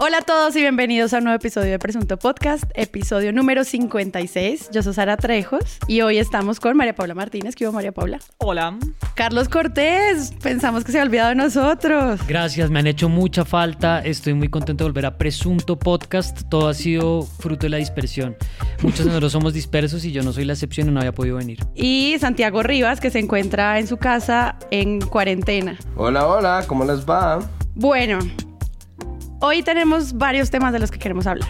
Hola a todos y bienvenidos a un nuevo episodio de Presunto Podcast, episodio número 56. Yo soy Sara Trejos y hoy estamos con María Paula Martínez. ¿Qué hubo, María Paula? Hola. Carlos Cortés, pensamos que se ha olvidado de nosotros. Gracias, me han hecho mucha falta. Estoy muy contento de volver a Presunto Podcast. Todo ha sido fruto de la dispersión. Muchos de nosotros somos dispersos y yo no soy la excepción y no había podido venir. Y Santiago Rivas, que se encuentra en su casa en cuarentena. Hola, hola, ¿cómo les va? Bueno, hoy tenemos varios temas de los que queremos hablar.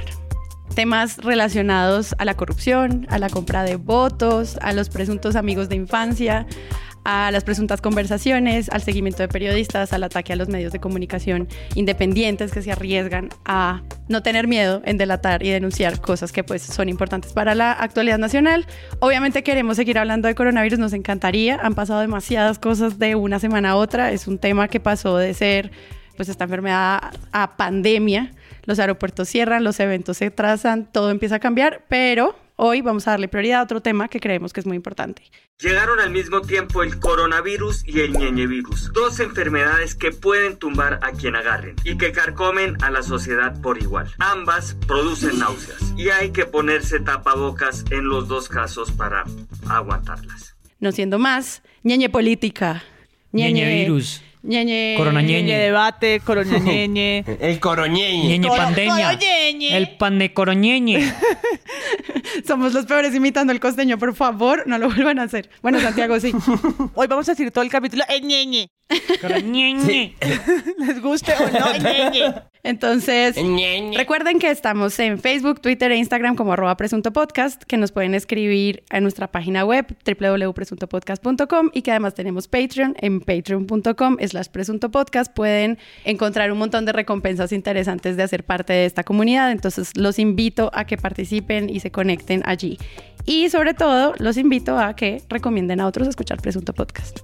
Temas relacionados a la corrupción, a la compra de votos, a los presuntos amigos de infancia, a las presuntas conversaciones, al seguimiento de periodistas, al ataque a los medios de comunicación independientes que se arriesgan a no tener miedo en delatar y denunciar cosas que pues son importantes para la actualidad nacional. Obviamente queremos seguir hablando de coronavirus, nos encantaría, han pasado demasiadas cosas de una semana a otra, es un tema que pasó de ser pues esta enfermedad a pandemia, los aeropuertos cierran, los eventos se trazan, todo empieza a cambiar, pero hoy vamos a darle prioridad a otro tema que creemos que es muy importante. Llegaron al mismo tiempo el coronavirus y el ñeñevirus, dos enfermedades que pueden tumbar a quien agarren y que carcomen a la sociedad por igual. Ambas producen náuseas y hay que ponerse tapabocas en los dos casos para aguantarlas. No siendo más, ñeñe política. Ñeñe virus. ñeñe... Corona ñeñe. Ñeñe debate, corona ñeñe. El coroñeñe. Ñeñe Coro- coroñeñe. El pan de coroñeñe. Somos los peores imitando el costeño, por favor, no lo vuelvan a hacer. Bueno, Santiago, sí. Hoy vamos a decir todo el capítulo en ñeñe. Coroñeñe. Les guste o no, ñeñe. Entonces, Ñeñe. recuerden que estamos en Facebook, Twitter e Instagram como arroba presunto podcast, que nos pueden escribir en nuestra página web www.presuntopodcast.com y que además tenemos Patreon en patreon.com slash presunto podcast. Pueden encontrar un montón de recompensas interesantes de hacer parte de esta comunidad, entonces los invito a que participen y se conecten allí. Y sobre todo, los invito a que recomienden a otros escuchar Presunto Podcast.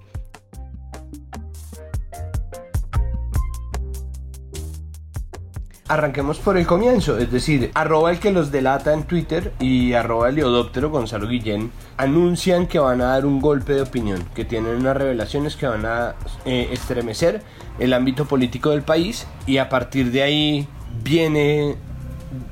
Arranquemos por el comienzo, es decir, arroba el que los delata en Twitter y arroba el Leodóptero Gonzalo Guillén anuncian que van a dar un golpe de opinión, que tienen unas revelaciones que van a eh, estremecer el ámbito político del país y a partir de ahí viene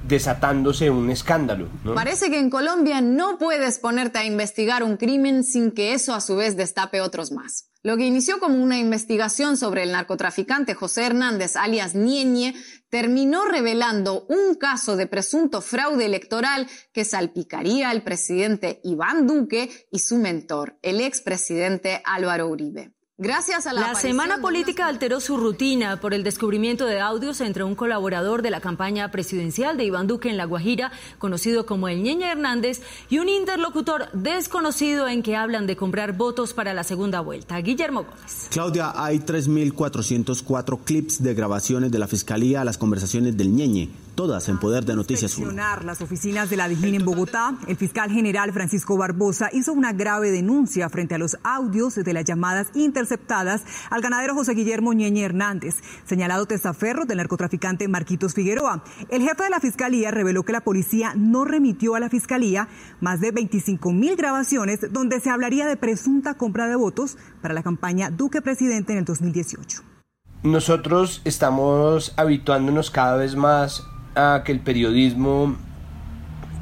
desatándose un escándalo. Parece que en Colombia no puedes ponerte a investigar un crimen sin que eso a su vez destape otros más. Lo que inició como una investigación sobre el narcotraficante José Hernández, alias Ñeñe, terminó revelando un caso de presunto fraude electoral que salpicaría al presidente Iván Duque y su mentor, el expresidente Álvaro Uribe. Gracias a la, semana política alteró su rutina por el descubrimiento de audios entre un colaborador de la campaña presidencial de Iván Duque en La Guajira, conocido como el Ñeñe Hernández, y un interlocutor desconocido en que hablan de comprar votos para la segunda vuelta. Guillermo Gómez. Claudia, hay 3.404 clips de grabaciones de la Fiscalía a las conversaciones del Ñeñe, todas en poder de Noticias 1. inspeccionar las oficinas de la DIJÍN en Bogotá, el fiscal general Francisco Barbosa hizo una grave denuncia frente a los audios de las llamadas interceptadas al ganadero José Guillermo Ñeñe Hernández, señalado testaferro del narcotraficante Marquitos Figueroa. El jefe de la fiscalía reveló que la policía no remitió a la fiscalía más de 25 mil grabaciones donde se hablaría de presunta compra de votos para la campaña Duque Presidente en el 2018. Nosotros estamos habituándonos cada vez más a que el periodismo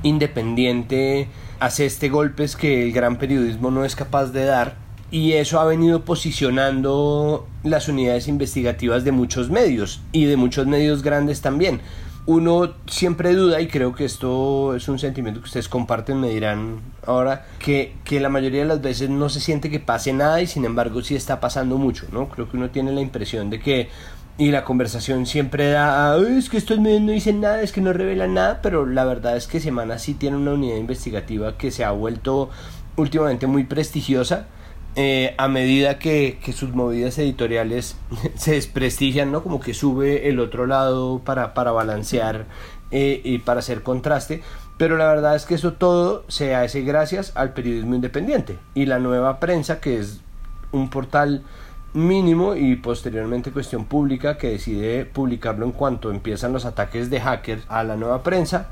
independiente hace este golpes que el gran periodismo no es capaz de dar y eso ha venido posicionando las unidades investigativas de muchos medios y de muchos medios grandes también. Uno siempre duda, y creo que esto es un sentimiento que ustedes comparten, me dirán ahora, que, que la mayoría de las veces no se siente que pase nada y sin embargo sí está pasando mucho, ¿no? Creo que uno tiene la impresión de que y la conversación siempre da, "Ay, es que estos medios no dicen nada, es que no revelan nada, pero la verdad es que Semana sí tiene una unidad investigativa que se ha vuelto últimamente muy prestigiosa. eh, a medida que, que sus movidas editoriales se desprestigian, ¿no? Como que sube el otro lado para, para balancear eh, y para hacer contraste. Pero la verdad es que eso todo se hace gracias al periodismo independiente y la nueva prensa, que es un portal mínimo y posteriormente cuestión pública que decide publicarlo en cuanto empiezan los ataques de hackers a la nueva prensa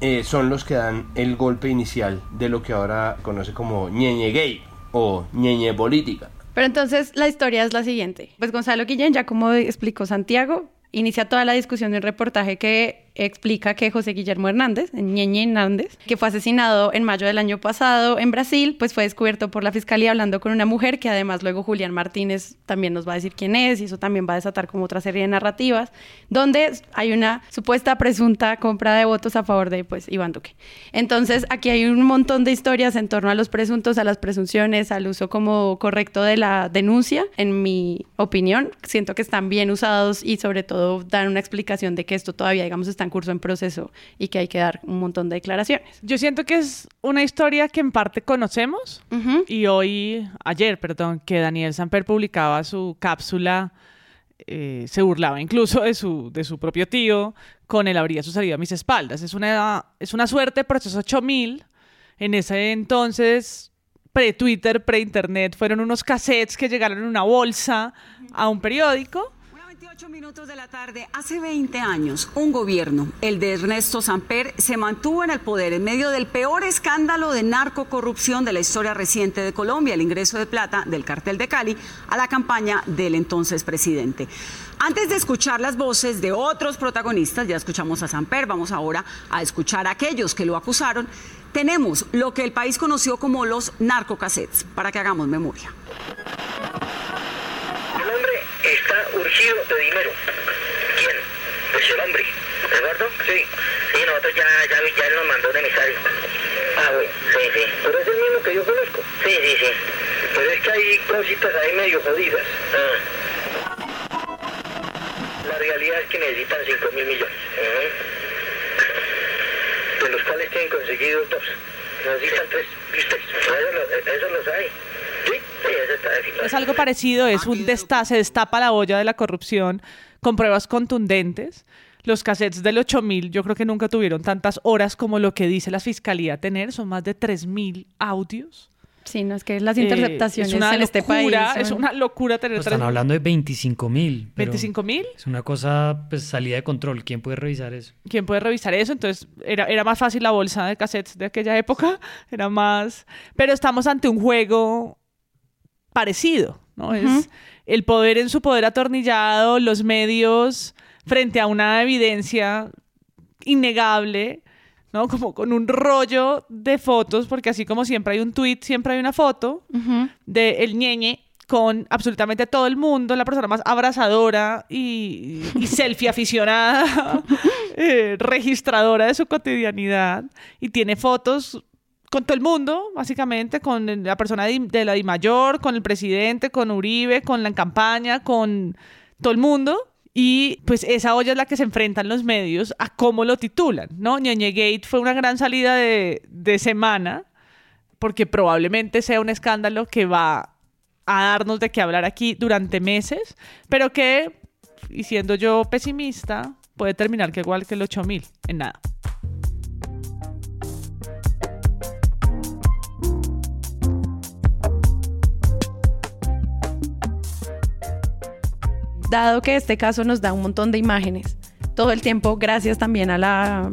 eh, son los que dan el golpe inicial de lo que ahora conoce como ñeñe gay o ñeñe política. Pero entonces la historia es la siguiente. Pues Gonzalo Guillén, ya como explicó Santiago, inicia toda la discusión de un reportaje que explica que José Guillermo Hernández, Ñeñe Hernández, que fue asesinado en mayo del año pasado en Brasil, pues fue descubierto por la fiscalía hablando con una mujer que además luego Julián Martínez también nos va a decir quién es y eso también va a desatar como otra serie de narrativas, donde hay una supuesta presunta compra de votos a favor de pues Iván Duque. Entonces aquí hay un montón de historias en torno a los presuntos, a las presunciones, al uso como correcto de la denuncia, en mi opinión. Siento que están bien usados y sobre todo dan una explicación de que esto todavía, digamos, está en curso, en proceso y que hay que dar un montón de declaraciones. Yo siento que es una historia que en parte conocemos y hoy, ayer, perdón, que Daniel Samper publicaba su cápsula, eh, se burlaba incluso de su, de su propio tío con el habría sucedido a mis espaldas. Es una, es una suerte, proceso 8000. En ese entonces pre-Twitter, pre-Internet, fueron unos cassettes que llegaron en una bolsa a un periódico 28 minutos de la tarde, hace 20 años, un gobierno, el de Ernesto Samper, se mantuvo en el poder en medio del peor escándalo de narcocorrupción de la historia reciente de Colombia, el ingreso de plata del cartel de Cali a la campaña del entonces presidente. Antes de escuchar las voces de otros protagonistas, ya escuchamos a Samper, vamos ahora a escuchar a aquellos que lo acusaron, tenemos lo que el país conoció como los narcocassettes, para que hagamos memoria está urgido de dinero. ¿Quién? Pues el hombre. ¿Eduardo? Sí. Sí, nosotros ya, ya, ya nos mandó un emisario. Ah, bueno. Sí, sí. Pero es el mismo que yo conozco. Sí, sí, sí. Pero es que hay cositas ahí medio jodidas. Ah. La realidad es que necesitan 5 mil millones. De los cuales tienen conseguido dos. Necesitan tres. ¿Y ustedes? Eso, eso los hay. Es algo parecido, es un desta se destapa la olla de la corrupción con pruebas contundentes. Los cassettes del 8000 yo creo que nunca tuvieron tantas horas como lo que dice la fiscalía tener, son más de 3000 audios. Sí, no es que las interceptaciones es una en este país. Es una locura tener. Pues están hablando de 25 mil. ¿25 mil? Es una cosa, pues, salida de control. ¿Quién puede revisar eso? ¿Quién puede revisar eso? Entonces, era, era más fácil la bolsa de cassettes de aquella época. Era más. Pero estamos ante un juego parecido, ¿no? Es el poder en su poder atornillado, los medios frente a una evidencia innegable, ¿no? Como con un rollo de fotos, porque así como siempre hay un tweet, siempre hay una foto de el ñeñe con absolutamente todo el mundo, la persona más abrazadora y, selfie aficionada, eh, registradora de su cotidianidad, y tiene fotos con todo el mundo, básicamente, con la persona de, la Di Mayor, con el presidente, con Uribe, con la campaña, con todo el mundo. Y pues esa olla es la que se enfrentan los medios a cómo lo titulan, ¿no? Ñeñe Gate fue una gran salida de, de semana, porque probablemente sea un escándalo que va a darnos de qué hablar aquí durante meses, pero que, y siendo yo pesimista, puede terminar que igual que el 8000, en nada. Dado que este caso nos da un montón de imágenes todo el tiempo, gracias también a la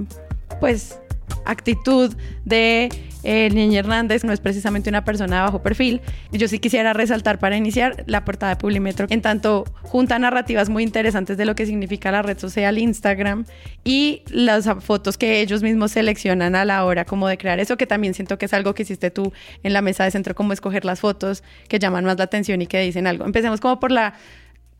pues actitud de eh, Niña Hernández, no es precisamente una persona de bajo perfil. Yo sí quisiera resaltar para iniciar la portada de Publimetro, en tanto junta narrativas muy interesantes de lo que significa la red social Instagram y las fotos que ellos mismos seleccionan a la hora como de crear eso, que también siento que es algo que hiciste tú en la mesa de centro, como escoger las fotos que llaman más la atención y que dicen algo. Empecemos como por la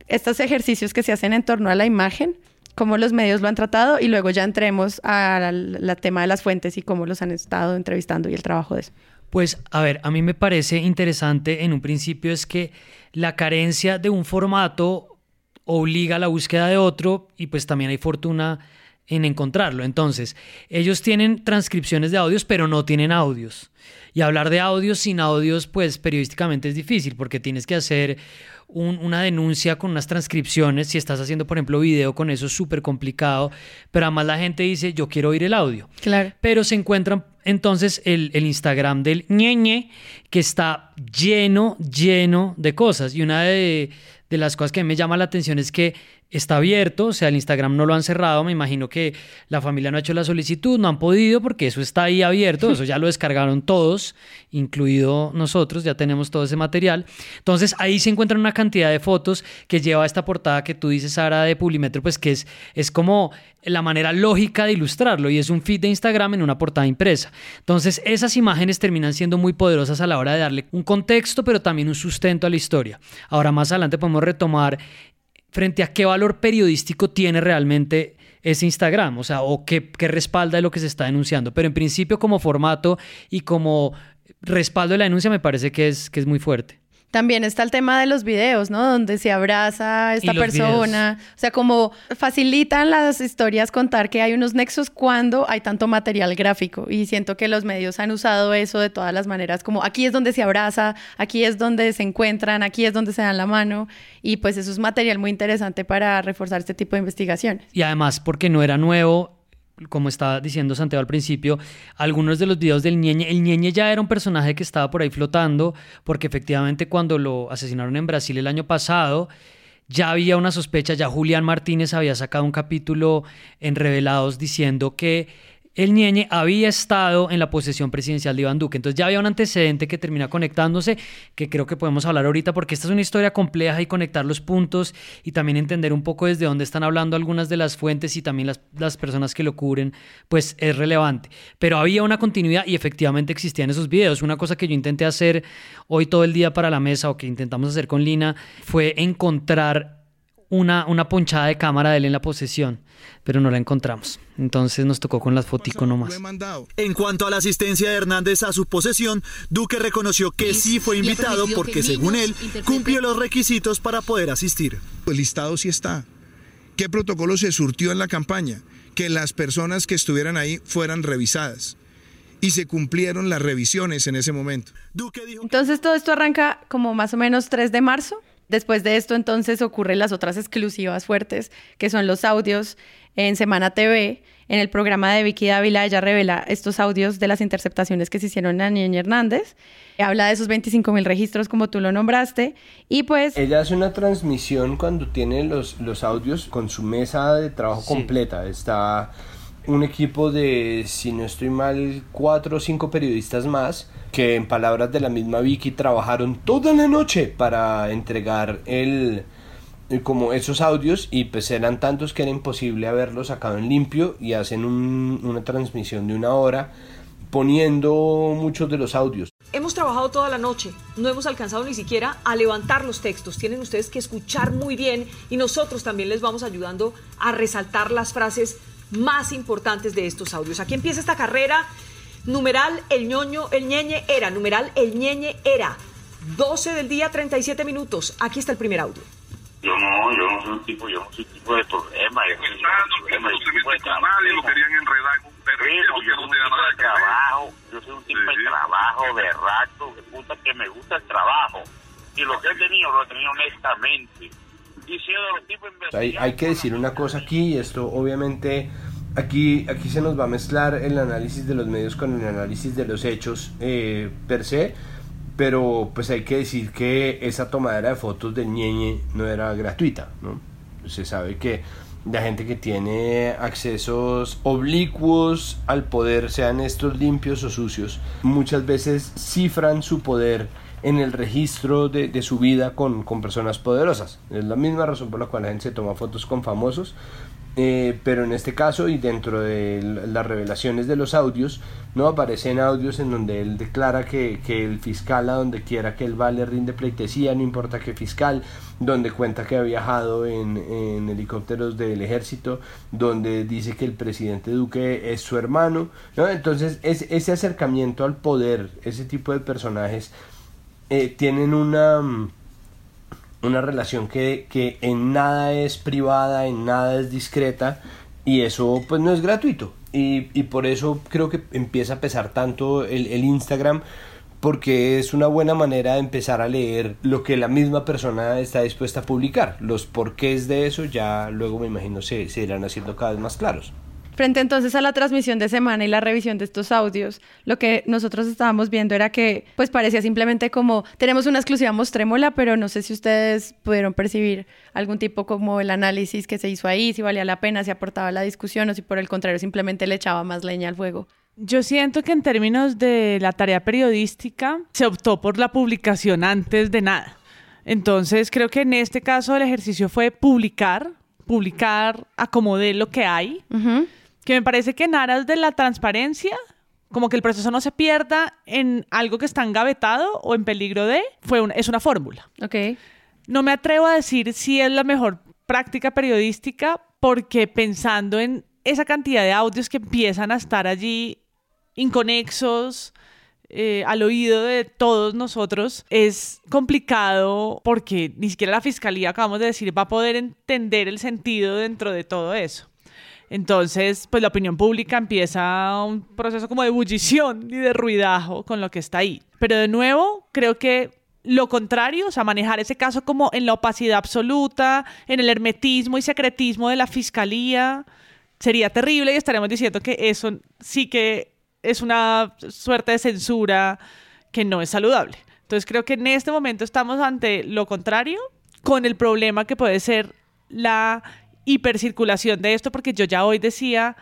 estos ejercicios que se hacen en torno a la imagen, cómo los medios lo han tratado y luego ya entremos al tema de las fuentes y cómo los han estado entrevistando y el trabajo de eso. Pues a ver, a mí me parece interesante en un principio es que la carencia de un formato obliga a la búsqueda de otro y pues también hay fortuna en encontrarlo. Entonces, ellos tienen transcripciones de audios, pero no tienen audios. Y hablar de audios sin audios, pues periodísticamente es difícil porque tienes que hacer una denuncia con unas transcripciones. Si estás haciendo, por ejemplo, video con eso es súper complicado. Pero además la gente dice, yo quiero oír el audio. Claro. Pero se encuentran entonces el, el Instagram del ñeñe, que está lleno, lleno de cosas. Y una de, de las cosas que me llama la atención es que está abierto, o sea, el Instagram no lo han cerrado, me imagino que la familia no ha hecho la solicitud, no han podido porque eso está ahí abierto, eso ya lo descargaron todos, incluido nosotros, ya tenemos todo ese material. Entonces ahí se encuentran una cantidad de fotos que lleva esta portada que tú dices, Sara, de Publimetro, pues que es, es como la manera lógica de ilustrarlo y es un feed de Instagram en una portada impresa. Entonces esas imágenes terminan siendo muy poderosas a la hora de darle un contexto, pero también un sustento a la historia. Ahora más adelante podemos retomar frente a qué valor periodístico tiene realmente ese Instagram, o sea, o qué, respalda lo que se está denunciando. Pero en principio como formato y como respaldo de la denuncia me parece que es, que es muy fuerte. También está el tema de los videos, ¿no? Donde se abraza a esta persona. O sea, como facilitan las historias contar que hay unos nexos cuando hay tanto material gráfico. Y siento que los medios han usado eso de todas las maneras, como aquí es donde se abraza, aquí es donde se encuentran, aquí es donde se dan la mano. Y pues eso es material muy interesante para reforzar este tipo de investigaciones. Y además, porque no era nuevo, como estaba diciendo Santiago al principio, algunos de los videos del Ñeñe, el Ñeñe ya era un personaje que estaba por ahí flotando, porque efectivamente cuando lo asesinaron en Brasil el año pasado, ya había una sospecha, ya Julián Martínez había sacado un capítulo en Revelados diciendo que el Ñeñe había estado en la posesión presidencial de Iván Duque. Entonces ya había un antecedente que termina conectándose, que creo que podemos hablar ahorita, porque esta es una historia compleja y conectar los puntos y también entender un poco desde dónde están hablando algunas de las fuentes y también las, las personas que lo cubren, pues es relevante. Pero había una continuidad y efectivamente existían esos videos. Una cosa que yo intenté hacer hoy todo el día para la mesa o que intentamos hacer con Lina fue encontrar una, una ponchada de cámara de él en la posesión, pero no la encontramos. Entonces nos tocó con las fotico nomás. En cuanto a la asistencia de Hernández a su posesión, Duque reconoció que sí fue invitado porque según él cumplió los requisitos para poder asistir. El listado sí está. ¿Qué protocolo se surtió en la campaña? Que las personas que estuvieran ahí fueran revisadas. Y se cumplieron las revisiones en ese momento. Entonces todo esto arranca como más o menos 3 de marzo. Después de esto, entonces ocurren las otras exclusivas fuertes, que son los audios en Semana TV. En el programa de Vicky Dávila, ella revela estos audios de las interceptaciones que se hicieron a Niña Hernández. Habla de esos 25 mil registros, como tú lo nombraste. Y pues. Ella hace una transmisión cuando tiene los, los audios con su mesa de trabajo completa. Está un equipo de, si no estoy mal, cuatro o cinco periodistas más que en palabras de la misma Vicky trabajaron toda la noche para entregar el como esos audios y pues eran tantos que era imposible haberlos sacado en limpio y hacen una transmisión de una hora poniendo muchos de los audios. Hemos trabajado toda la noche, no hemos alcanzado ni siquiera a levantar los textos, tienen ustedes que escuchar muy bien y nosotros también les vamos ayudando a resaltar las frases más importantes de estos audios. Aquí empieza esta carrera. Numeral el ñoño, el ñeñe era. Numeral el ñeñe era. 12 del día, 37 minutos. Aquí está el primer audio. Yo no, yo no soy un tipo, yo no soy un tipo de problema. Yo no soy un tipo de lo querían enredar en un yo soy un tipo de trabajo, yo soy un tipo de trabajo, de rato, de puta que me gusta el trabajo. Y lo que he tenido, lo he tenido honestamente. Hay, hay que decir una cosa aquí, y esto obviamente aquí, aquí se nos va a mezclar el análisis de los medios con el análisis de los hechos eh, per se, pero pues hay que decir que esa tomadera de fotos del ñeñe no era gratuita, ¿no? Se sabe que la gente que tiene accesos oblicuos al poder, sean estos limpios o sucios, muchas veces cifran su poder en el registro de, de su vida con, con, personas poderosas. Es la misma razón por la cual la gente se toma fotos con famosos, eh, pero en este caso y dentro de las revelaciones de los audios, no aparecen audios en donde él declara que, que, el fiscal a donde quiera que él va le rinde pleitesía, no importa qué fiscal, donde cuenta que ha viajado en, en helicópteros del ejército, donde dice que el presidente Duque es su hermano, ¿no? entonces es, ese acercamiento al poder, ese tipo de personajes, eh, tienen una, mm, una relación que, que en nada es privada, en nada es discreta y eso pues no es gratuito. Y, y por eso creo que empieza a pesar tanto el, el Instagram porque es una buena manera de empezar a leer lo que la misma persona está dispuesta a publicar. Los porqués de eso ya luego me imagino se, se irán haciendo cada vez más claros. Frente entonces a la transmisión de semana y la revisión de estos audios, lo que nosotros estábamos viendo era que pues parecía simplemente como tenemos una exclusiva mostrémola, pero no sé si ustedes pudieron percibir algún tipo como el análisis que se hizo ahí, si valía la pena, si aportaba a la discusión o si por el contrario simplemente le echaba más leña al fuego. Yo siento que en términos de la tarea periodística se optó por la publicación antes de nada. Entonces creo que en este caso el ejercicio fue publicar, publicar a como de lo que hay, que me parece que en aras de la transparencia, como que el proceso no se pierda en algo que está engavetado o en peligro de, fue una, es una fórmula. Ok. No me atrevo a decir si es la mejor práctica periodística porque pensando en esa cantidad de audios que empiezan a estar allí inconexos, eh, al oído de todos nosotros es complicado porque ni siquiera la fiscalía, acabamos de decir, va a poder entender el sentido dentro de todo eso. Entonces, pues la opinión pública empieza un proceso como de ebullición y de ruidajo con lo que está ahí. Pero de nuevo, creo que lo contrario, o sea, manejar ese caso como en la opacidad absoluta, en el hermetismo y secretismo de la fiscalía, sería terrible y estaremos diciendo que eso sí que es una suerte de censura que no es saludable. Entonces creo que en este momento estamos ante lo contrario, con el problema que puede ser la hipercirculación de esto, porque yo ya hoy decía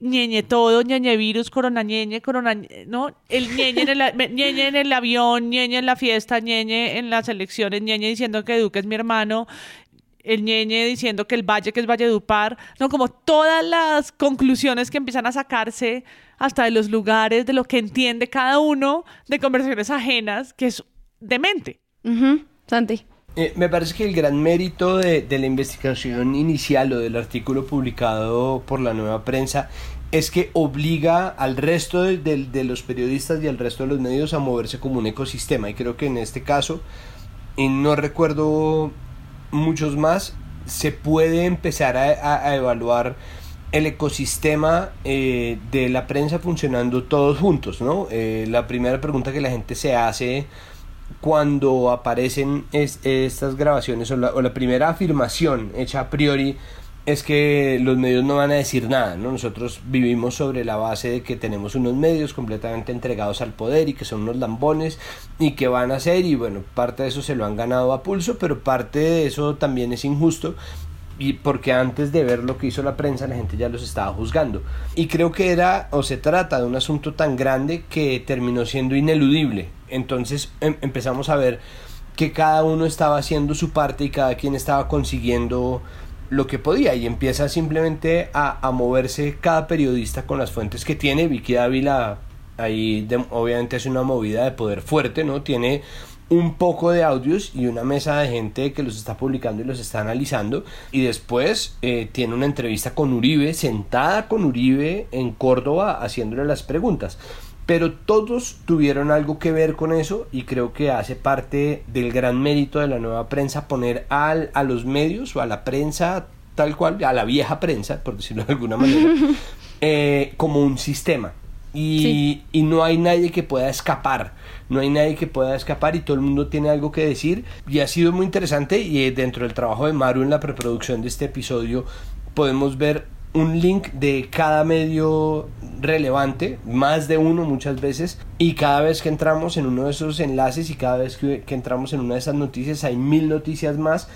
ñeñe todo, ñeñe virus, corona ñeñe, corona, ¿no? El ñeñe en el, ñeñe en el avión, ñeñe en la fiesta, ñeñe en las elecciones, ñeñe diciendo que Duque es mi hermano, el ñeñe diciendo que el valle que es Valledupar, no, como todas las conclusiones que empiezan a sacarse hasta de los lugares, de lo que entiende cada uno de conversaciones ajenas, que es demente. Santi. Eh, me parece que el gran mérito de, la investigación inicial o del artículo publicado por la nueva prensa es que obliga al resto de, los periodistas y al resto de los medios a moverse como un ecosistema. Y creo que en este caso, y no recuerdo muchos más, se puede empezar a evaluar el ecosistema eh, de la prensa funcionando todos juntos, ¿no? Eh, la primera pregunta que la gente se hace cuando aparecen estas grabaciones o la, primera afirmación hecha a priori es que los medios no van a decir nada, ¿no? Nosotros vivimos sobre la base de que tenemos unos medios completamente entregados al poder y que son unos lambones y que van a hacer y bueno, parte de eso se lo han ganado a pulso, pero parte de eso también es injusto y porque antes de ver lo que hizo la prensa la gente ya los estaba juzgando y creo que era o se trata de un asunto tan grande que terminó siendo ineludible entonces em, empezamos a ver que cada uno estaba haciendo su parte y cada quien estaba consiguiendo lo que podía y empieza simplemente a, moverse cada periodista con las fuentes que tiene Vicky Dávila ahí obviamente es una movida de poder fuerte no tiene un poco de audios y una mesa de gente que los está publicando y los está analizando. Y después eh, tiene una entrevista con Uribe, sentada con Uribe en Córdoba, haciéndole las preguntas. Pero todos tuvieron algo que ver con eso y creo que hace parte del gran mérito de la nueva prensa poner al, a los medios o a la prensa tal cual, a la vieja prensa, por decirlo de alguna manera, eh, como un sistema. Y, y no hay nadie que pueda escapar no hay nadie que pueda escapar y todo el mundo tiene algo que decir y ha sido muy interesante y eh, dentro del trabajo de Maru en la preproducción de este episodio podemos ver un link de cada medio relevante, más de uno muchas veces, y cada vez que entramos en uno de esos enlaces y cada vez que, entramos en una de esas noticias hay mil noticias más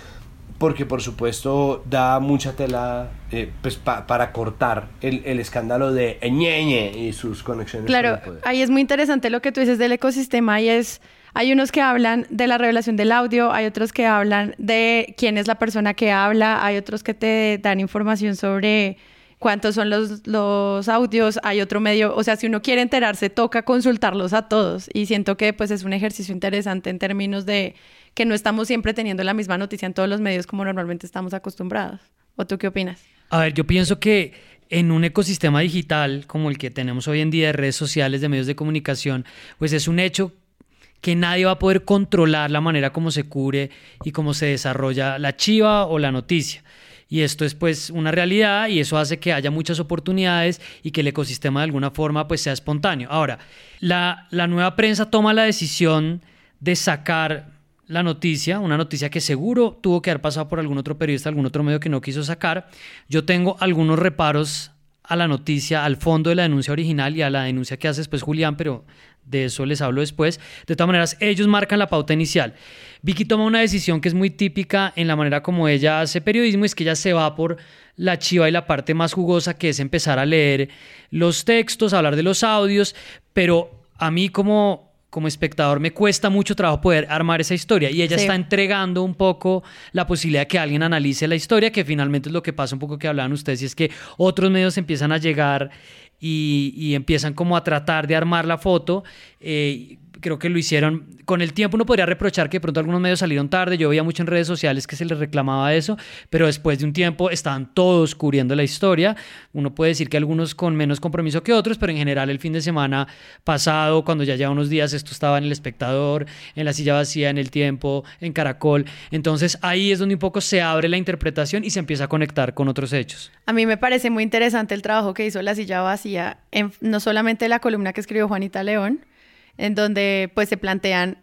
porque por supuesto da mucha tela eh, pues, para cortar el, escándalo de Ñeñe y sus conexiones. Claro, ahí es muy interesante lo que tú dices del ecosistema y es, hay unos que hablan de la revelación del audio, hay otros que hablan de quién es la persona que habla, hay otros que te dan información sobre cuántos son los, los audios, hay otro medio, o sea, si uno quiere enterarse, toca consultarlos a todos y siento que pues es un ejercicio interesante en términos de que no estamos siempre teniendo la misma noticia en todos los medios como normalmente estamos acostumbrados. ¿O tú qué opinas? A ver, yo pienso que en un ecosistema digital como el que tenemos hoy en día de redes sociales, de medios de comunicación, pues es un hecho que nadie va a poder controlar la manera como se cubre y cómo se desarrolla la chiva o la noticia. Y esto es pues una realidad y eso hace que haya muchas oportunidades y que el ecosistema de alguna forma pues sea espontáneo. Ahora, la, la nueva prensa toma la decisión de sacar la noticia, una noticia que seguro tuvo que haber pasado por algún otro periodista, algún otro medio que no quiso sacar. Yo tengo algunos reparos a la noticia, al fondo de la denuncia original y a la denuncia que hace después Julián, pero de eso les hablo después. De todas maneras, ellos marcan la pauta inicial. Vicky toma una decisión que es muy típica en la manera como ella hace periodismo, es que ella se va por la chiva y la parte más jugosa, que es empezar a leer los textos, hablar de los audios, pero a mí como como espectador me cuesta mucho trabajo poder armar esa historia y ella está entregando un poco la posibilidad de que alguien analice la historia, que finalmente es lo que pasa un poco que hablaban ustedes, y es que otros medios empiezan a llegar y, empiezan como a tratar de armar la foto. Eh, creo que lo hicieron. Con el tiempo uno podría reprochar que de pronto algunos medios salieron tarde. Yo veía mucho en redes sociales que se les reclamaba eso, pero después de un tiempo estaban todos cubriendo la historia. Uno puede decir que algunos con menos compromiso que otros, pero en general el fin de semana pasado, cuando ya lleva unos días, esto estaba en El Espectador, en La Silla Vacía, en El Tiempo, en Caracol. Entonces ahí es donde un poco se abre la interpretación y se empieza a conectar con otros hechos. A mí me parece muy interesante el trabajo que hizo La Silla Vacía, en, no solamente la columna que escribió Juanita León, en donde pues se plantean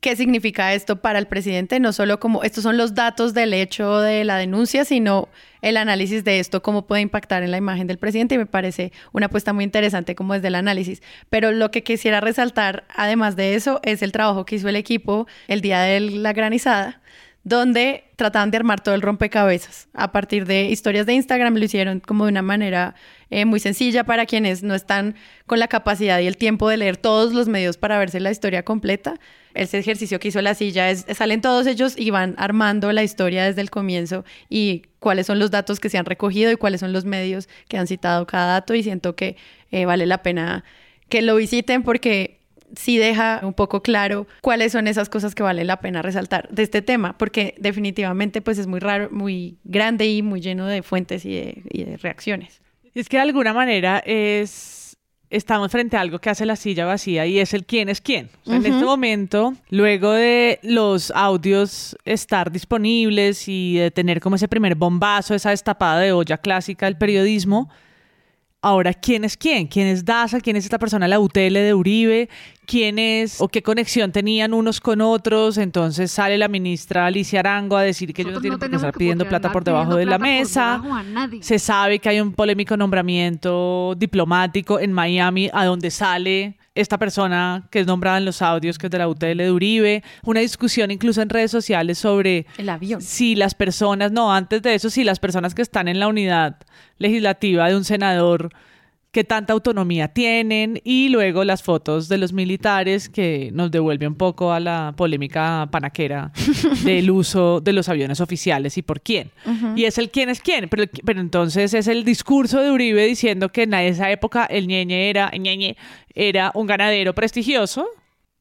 qué significa esto para el presidente, no solo como estos son los datos del hecho de la denuncia, sino el análisis de esto, cómo puede impactar en la imagen del presidente y me parece una apuesta muy interesante como desde el análisis. Pero lo que quisiera resaltar, además de eso, es el trabajo que hizo el equipo el día de la granizada, donde trataban de armar todo el rompecabezas. A partir de historias de Instagram lo hicieron como de una manera eh, muy sencilla para quienes no están con la capacidad y el tiempo de leer todos los medios para verse la historia completa. Ese ejercicio que hizo la silla es, salen todos ellos y van armando la historia desde el comienzo y cuáles son los datos que se han recogido y cuáles son los medios que han citado cada dato y siento que eh, vale la pena que lo visiten porque sí deja un poco claro cuáles son esas cosas que vale la pena resaltar de este tema, porque definitivamente pues es muy raro, muy grande y muy lleno de fuentes y de, reacciones. Es que de alguna manera es estamos frente a algo que hace la silla vacía y es el quién es quién. En este momento, luego de los audios estar disponibles y de tener como ese primer bombazo, esa destapada de olla clásica del periodismo, Ahora, ¿quién es quién? ¿Quién es Daza? ¿Quién es esta persona, la UTL de Uribe? ¿Quién es o qué conexión tenían unos con otros? Entonces sale la ministra Alicia Arango a decir que ellos no tienen por qué estar pidiendo plata por debajo de la mesa. Se sabe que hay un polémico nombramiento diplomático en Miami a donde sale esta persona que es nombrada en los audios, que es de la UTL de Uribe, una discusión incluso en redes sociales sobre el avión. Si las personas, no, antes de eso, si las personas que están en la unidad legislativa de un senador qué tanta autonomía tienen y luego las fotos de los militares que nos devuelve un poco a la polémica panaquera del uso de los aviones oficiales y por quién. Y es el quién es quién, pero, pero entonces es el discurso de Uribe diciendo que en esa época el ñeñe era, ñeñe era un ganadero prestigioso.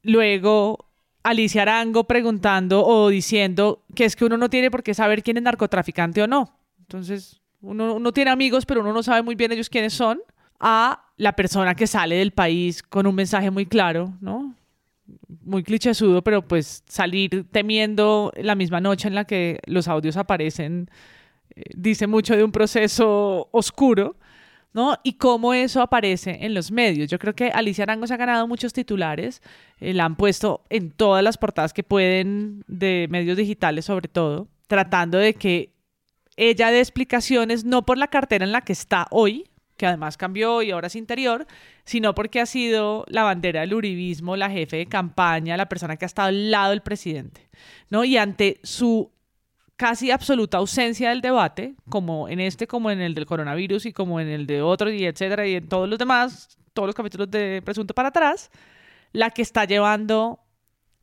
Luego Alicia Arango preguntando o diciendo que es que uno no tiene por qué saber quién es narcotraficante o no. Entonces, uno, uno tiene amigos, pero uno no sabe muy bien ellos quiénes son a la persona que sale del país con un mensaje muy claro, ¿no? Muy clichésudo, pero pues salir temiendo la misma noche en la que los audios aparecen eh, dice mucho de un proceso oscuro, ¿no? Y cómo eso aparece en los medios. Yo creo que Alicia Arango se ha ganado muchos titulares, eh, la han puesto en todas las portadas que pueden de medios digitales sobre todo, tratando de que ella dé explicaciones no por la cartera en la que está hoy, que además cambió y ahora es interior, sino porque ha sido la bandera del uribismo, la jefe de campaña, la persona que ha estado al lado del presidente, ¿no? Y ante su casi absoluta ausencia del debate, como en este, como en el del coronavirus y como en el de otros y etcétera, y en todos los demás, todos los capítulos de Presunto para atrás, la que está llevando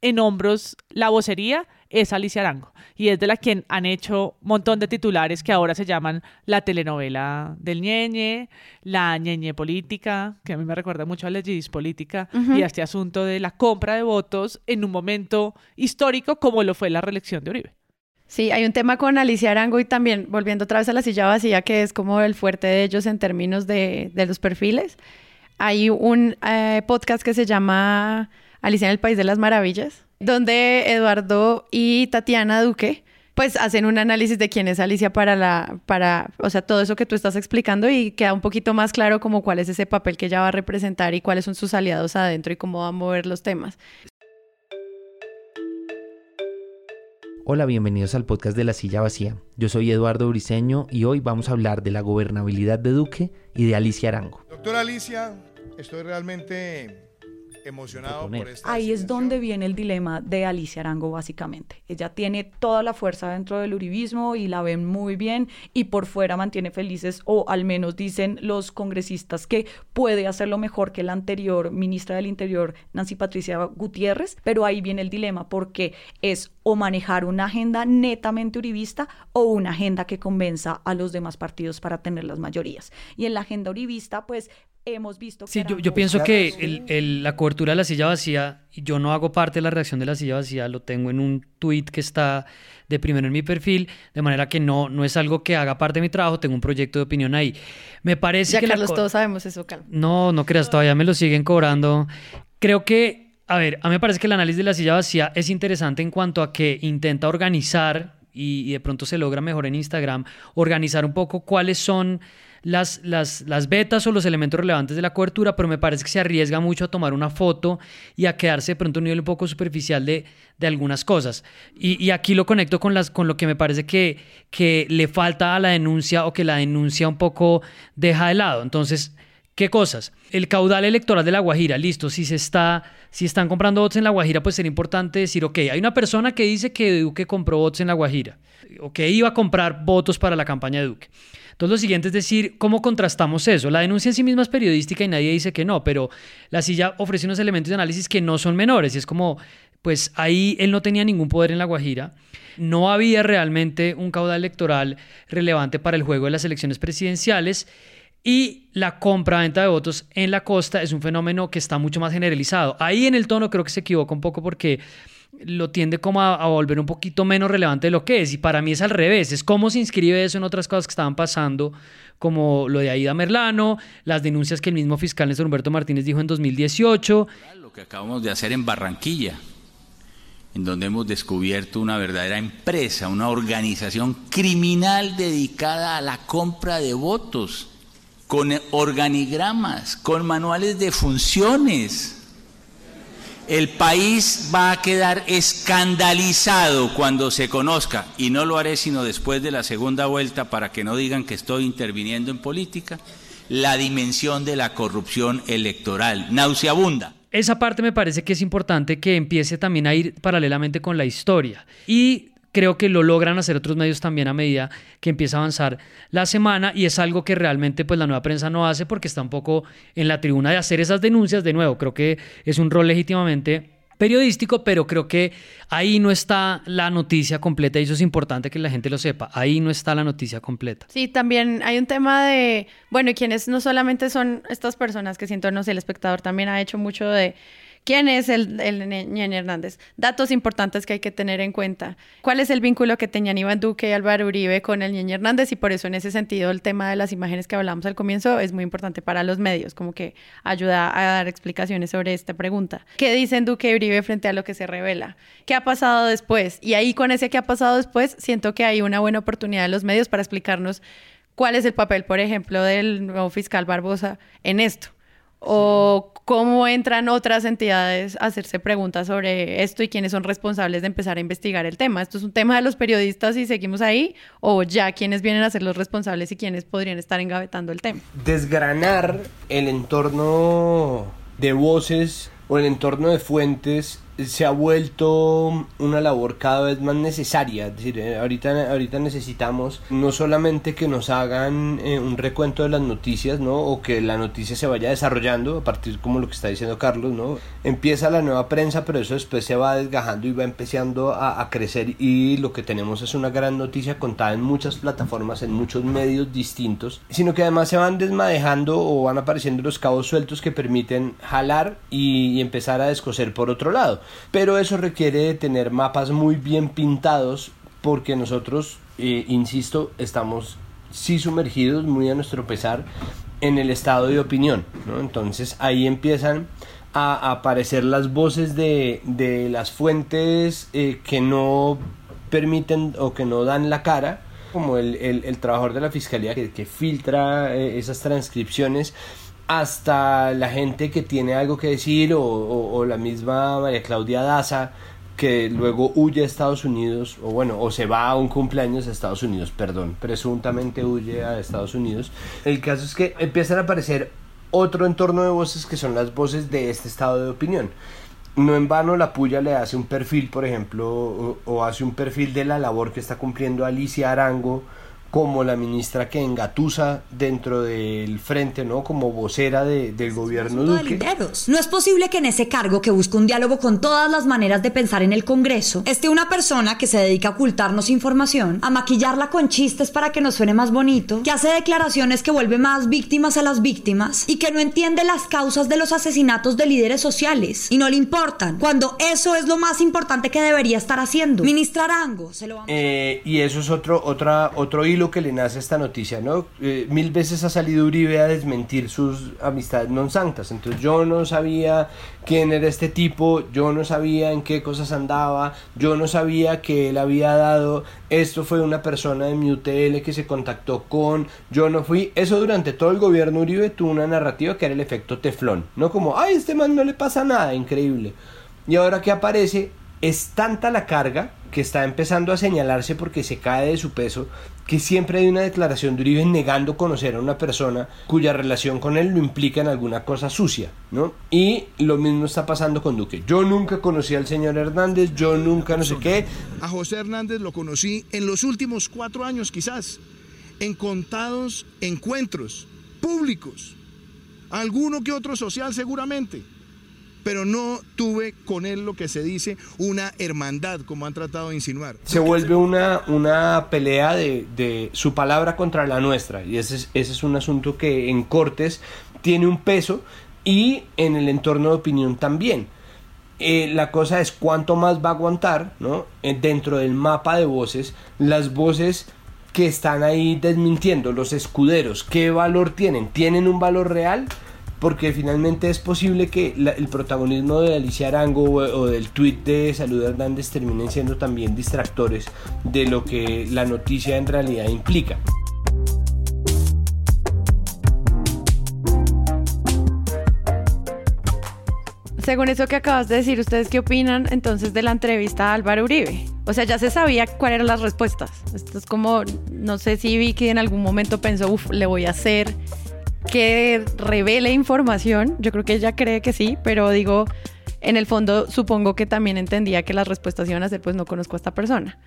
en hombros la vocería es Alicia Arango. Y es de la quien han hecho un montón de titulares que ahora se llaman la telenovela del ñeñe, la ñeñe política, que a mí me recuerda mucho a la Gis política, y a este asunto de la compra de votos en un momento histórico como lo fue la reelección de Uribe. Sí, hay un tema con Alicia Arango y también volviendo otra vez a la silla vacía, que es como el fuerte de ellos en términos de, los perfiles. Hay un eh, podcast que se llama Alicia en el País de las Maravillas, donde Eduardo y Tatiana Duque pues hacen un análisis de quién es Alicia para la, para, o sea, todo eso que tú estás explicando y queda un poquito más claro como cuál es ese papel que ella va a representar y cuáles son sus aliados adentro y cómo va a mover los temas. Hola, bienvenidos al podcast de La Silla Vacía. Yo soy Eduardo Briseño y hoy vamos a hablar de la gobernabilidad de Duque y de Alicia Arango. Doctora Alicia, estoy realmente emocionado por esta Ahí es donde viene el dilema de Alicia Arango, básicamente. Ella tiene toda la fuerza dentro del uribismo y la ven muy bien y por fuera mantiene felices, o al menos dicen los congresistas que puede hacerlo mejor que la anterior ministra del Interior, Nancy Patricia Gutiérrez, pero ahí viene el dilema porque es o manejar una agenda netamente uribista o una agenda que convenza a los demás partidos para tener las mayorías. Y en la agenda uribista, pues hemos visto que Sí, yo, yo pienso que el- el- la cobertura de la silla vacía, y yo no hago parte de la reacción de la silla vacía, lo tengo en un tweet que está de primero en mi perfil, de manera que no, no es algo que haga parte de mi trabajo, tengo un proyecto de opinión ahí. Me parece Ya, que Carlos, todos sabemos eso, Carlos. no, no creas, todavía me lo siguen cobrando. Creo que, a ver, a mí me parece que el análisis de la silla vacía es interesante en cuanto a que intenta organizar, y, y de pronto se logra mejor en Instagram, organizar un poco cuáles son las, las, las betas o los elementos relevantes de la cobertura, pero me parece que se arriesga mucho a tomar una foto y a quedarse de pronto a un nivel un poco superficial de, de algunas cosas. Y, y aquí lo conecto con, las, con lo que me parece que, que le falta a la denuncia o que la denuncia un poco deja de lado. Entonces, ¿Qué cosas? El caudal electoral de La Guajira, listo, si se está, si están comprando votos en La Guajira, pues sería importante decir, ok, hay una persona que dice que Duque compró votos en La Guajira, o que iba a comprar votos para la campaña de Duque. Entonces lo siguiente es decir, ¿cómo contrastamos eso? La denuncia en sí misma es periodística y nadie dice que no, pero la silla ofrece unos elementos de análisis que no son menores, y es como, pues ahí él no tenía ningún poder en La Guajira, no había realmente un caudal electoral relevante para el juego de las elecciones presidenciales, y la compra-venta de votos en la costa es un fenómeno que está mucho más generalizado. Ahí en el tono creo que se equivoca un poco porque lo tiende como a, volver un poquito menos relevante de lo que es. Y para mí es al revés. Es cómo se inscribe eso en otras cosas que estaban pasando, como lo de Aida Merlano, las denuncias que el mismo fiscal Néstor Humberto Martínez dijo en 2018. Lo que acabamos de hacer en Barranquilla, en donde hemos descubierto una verdadera empresa, una organización criminal dedicada a la compra de votos, con organigramas, con manuales de funciones. El país va a quedar escandalizado cuando se conozca, y no lo haré sino después de la segunda vuelta para que no digan que estoy interviniendo en política, la dimensión de la corrupción electoral, nauseabunda. Esa parte me parece que es importante que empiece también a ir paralelamente con la historia. Y creo que lo logran hacer otros medios también a medida que empieza a avanzar la semana y es algo que realmente pues la nueva prensa no hace porque está un poco en la tribuna de hacer esas denuncias de nuevo. Creo que es un rol legítimamente periodístico, pero creo que ahí no está la noticia completa y eso es importante que la gente lo sepa. Ahí no está la noticia completa. Sí, también hay un tema de, bueno, y quienes no solamente son estas personas que siento, no sé, el espectador también ha hecho mucho de quién es el, el Hernández. Datos importantes que hay que tener en cuenta. ¿Cuál es el vínculo que tenían Iván Duque y Álvaro Uribe con el Ñeñe Hernández? Y por eso en ese sentido el tema de las imágenes que hablamos al comienzo es muy importante para los medios, como que ayuda a dar explicaciones sobre esta pregunta. ¿Qué dicen Duque y Uribe frente a lo que se revela? ¿Qué ha pasado después? Y ahí con ese que ha pasado después, siento que hay una buena oportunidad de los medios para explicarnos cuál es el papel, por ejemplo, del nuevo fiscal Barbosa en esto. O cómo entran otras entidades a hacerse preguntas sobre esto y quiénes son responsables de empezar a investigar el tema. ¿Esto es un tema de los periodistas y seguimos ahí? ¿O ya quiénes vienen a ser los responsables y quiénes podrían estar engavetando el tema? Desgranar el entorno de voces o el entorno de fuentes se ha vuelto una labor cada vez más necesaria. Es decir, eh, ahorita, ahorita necesitamos no solamente que nos hagan eh, un recuento de las noticias, ¿no? O que la noticia se vaya desarrollando a partir como lo que está diciendo Carlos, ¿no? Empieza la nueva prensa, pero eso después se va desgajando y va empezando a, a crecer y lo que tenemos es una gran noticia contada en muchas plataformas, en muchos medios distintos, sino que además se van desmadejando o van apareciendo los cabos sueltos que permiten jalar y, y empezar a descoser por otro lado pero eso requiere de tener mapas muy bien pintados porque nosotros, eh, insisto, estamos sí sumergidos muy a nuestro pesar en el estado de opinión, ¿no? Entonces ahí empiezan a aparecer las voces de, de las fuentes eh, que no permiten o que no dan la cara, como el, el, el trabajador de la fiscalía que, que filtra eh, esas transcripciones hasta la gente que tiene algo que decir o, la misma María Claudia Daza que luego huye a Estados Unidos, o bueno, o se va a un cumpleaños a Estados Unidos, perdón, presuntamente huye a Estados Unidos. El caso es que empiezan a aparecer otro entorno de voces que son las voces de este estado de opinión. No en vano la puya le hace un perfil, por ejemplo, o hace un perfil de la labor que está cumpliendo Alicia Arango, como la ministra que engatusa dentro del frente, ¿no? Como vocera de, del gobierno Duque. No es posible que en ese cargo que busca un diálogo con todas las maneras de pensar en el Congreso esté una persona que se dedica a ocultarnos información, a maquillarla con chistes para que nos suene más bonito, que hace declaraciones que vuelve más víctimas a las víctimas y que no entiende las causas de los asesinatos de líderes sociales y no le importan, cuando eso es lo más importante que debería estar haciendo. Ministra Arango, se lo vamos Eh, y eso es otro, otra, otro hilo que le nace esta noticia, ¿no? Eh, mil veces ha salido Uribe a desmentir sus amistades non santas. Entonces yo no sabía quién era este tipo, yo no sabía en qué cosas andaba, yo no sabía que él había dado, esto fue una persona de mi UTL que se contactó con, yo no fui. Eso durante todo el gobierno Uribe tuvo una narrativa que era el efecto teflón, ¿no? Como, ay, este man no le pasa nada, increíble. Y ahora que aparece, es tanta la carga que está empezando a señalarse porque se cae de su peso que siempre hay una declaración de Uribe negando conocer a una persona cuya relación con él lo implica en alguna cosa sucia, ¿no? Y lo mismo está pasando con Duque. Yo nunca conocí al señor Hernández, yo nunca no sé qué. A José Hernández lo conocí en los últimos cuatro años quizás, en contados encuentros públicos, alguno que otro social seguramente pero no tuve con él lo que se dice una hermandad, como han tratado de insinuar. Se vuelve una, una pelea de, de su palabra contra la nuestra, y ese es, ese es un asunto que en Cortes tiene un peso y en el entorno de opinión también. Eh, la cosa es cuánto más va a aguantar, ¿no? Eh, dentro del mapa de voces, las voces que están ahí desmintiendo, los escuderos, ¿qué valor tienen? ¿Tienen un valor real? Porque finalmente es posible que el protagonismo de Alicia Arango o, o, del tuit de Salud Hernández terminen siendo también distractores de lo que la noticia en realidad implica. Según eso que acabas de decir, ¿ustedes qué opinan entonces de la entrevista a Álvaro Uribe? O sea, ya se sabía cuáles eran las respuestas. Esto es como, no sé si Vicky en algún momento pensó, uff, le voy a hacer que revele información. Yo creo que ella cree que sí, pero digo, en el fondo supongo que también entendía que las respuestas iban a ser, pues no conozco a esta persona.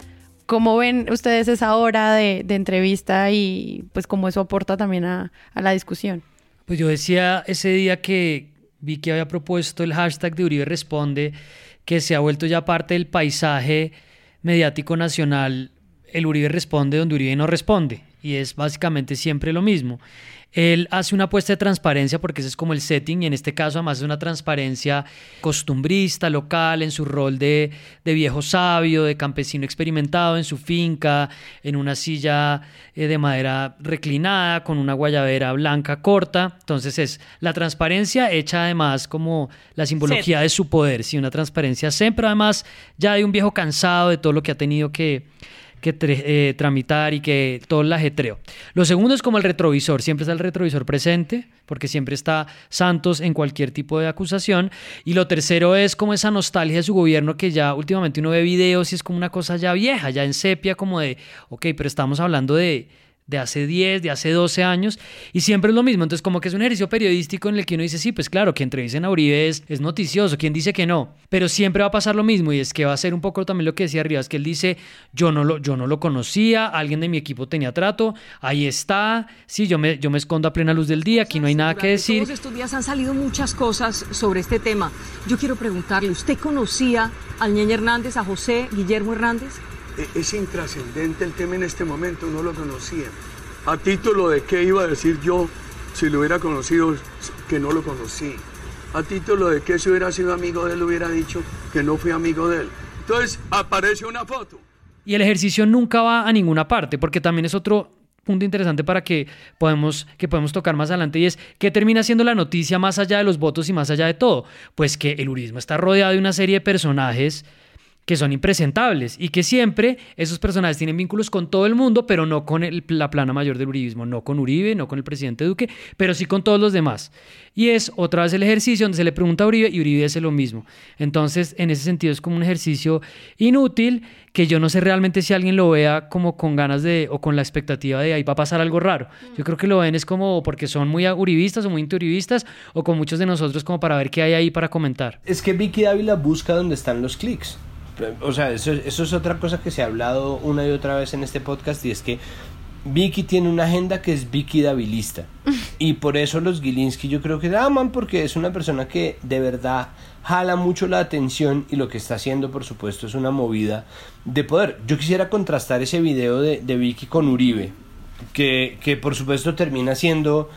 ¿Cómo ven ustedes esa hora de, de entrevista y pues cómo eso aporta también a, a, la discusión? Pues yo decía ese día que vi que había propuesto el hashtag de Uribe Responde, que se ha vuelto ya parte del paisaje mediático nacional, el Uribe Responde donde Uribe no responde. Y es básicamente siempre lo mismo. Él hace una apuesta de transparencia porque ese es como el setting y en este caso además es una transparencia costumbrista, local, en su rol de, de viejo sabio, de campesino experimentado en su finca, en una silla eh, de madera reclinada, con una guayabera blanca corta. Entonces es la transparencia hecha además como la simbología de su poder, sí, una transparencia siempre además ya de un viejo cansado de todo lo que ha tenido que que eh, tramitar y que todo el ajetreo. Lo segundo es como el retrovisor, siempre está el retrovisor presente, porque siempre está Santos en cualquier tipo de acusación. Y lo tercero es como esa nostalgia de su gobierno que ya últimamente uno ve videos y es como una cosa ya vieja, ya en sepia, como de, ok, pero estamos hablando de de hace 10, de hace 12 años, y siempre es lo mismo. Entonces, como que es un ejercicio periodístico en el que uno dice, sí, pues claro, que entrevisten a Uribe es, es noticioso, quien dice que no, pero siempre va a pasar lo mismo, y es que va a ser un poco también lo que decía Rivas, que él dice, yo no lo, yo no lo conocía, alguien de mi equipo tenía trato, ahí está, sí, yo me, yo me escondo a plena luz del día, aquí no hay nada que decir. Todos estos días han salido muchas cosas sobre este tema. Yo quiero preguntarle, ¿usted conocía al Ñeñe Hernández, a José Guillermo Hernández? Es intrascendente el tema en este momento, no lo conocía. ¿A título de qué iba a decir yo si lo hubiera conocido que no lo conocí? ¿A título de qué si hubiera sido amigo de él hubiera dicho que no fui amigo de él? Entonces aparece una foto. Y el ejercicio nunca va a ninguna parte, porque también es otro punto interesante para que podemos, que podemos tocar más adelante y es que termina siendo la noticia más allá de los votos y más allá de todo. Pues que el urismo está rodeado de una serie de personajes que son impresentables y que siempre esos personajes tienen vínculos con todo el mundo, pero no con el- la plana mayor del uribismo, no con Uribe, no con el presidente Duque, pero sí con todos los demás. Y es otra vez el ejercicio donde se le pregunta a Uribe y Uribe hace lo mismo. Entonces, en ese sentido es como un ejercicio inútil que yo no sé realmente si alguien lo vea como con ganas de o con la expectativa de ahí va a pasar algo raro. Yo creo que lo ven es como porque son muy uribistas o muy antiuribistas o con muchos de nosotros como para ver qué hay ahí para comentar. Es que Vicky Dávila busca donde están los clics. O sea, eso, eso es otra cosa que se ha hablado una y otra vez en este podcast y es que Vicky tiene una agenda que es Vicky Davilista. Y por eso los Gilinski yo creo que la aman porque es una persona que de verdad jala mucho la atención y lo que está haciendo por supuesto es una movida de poder. Yo quisiera contrastar ese video de, de Vicky con Uribe, que, que por supuesto termina siendo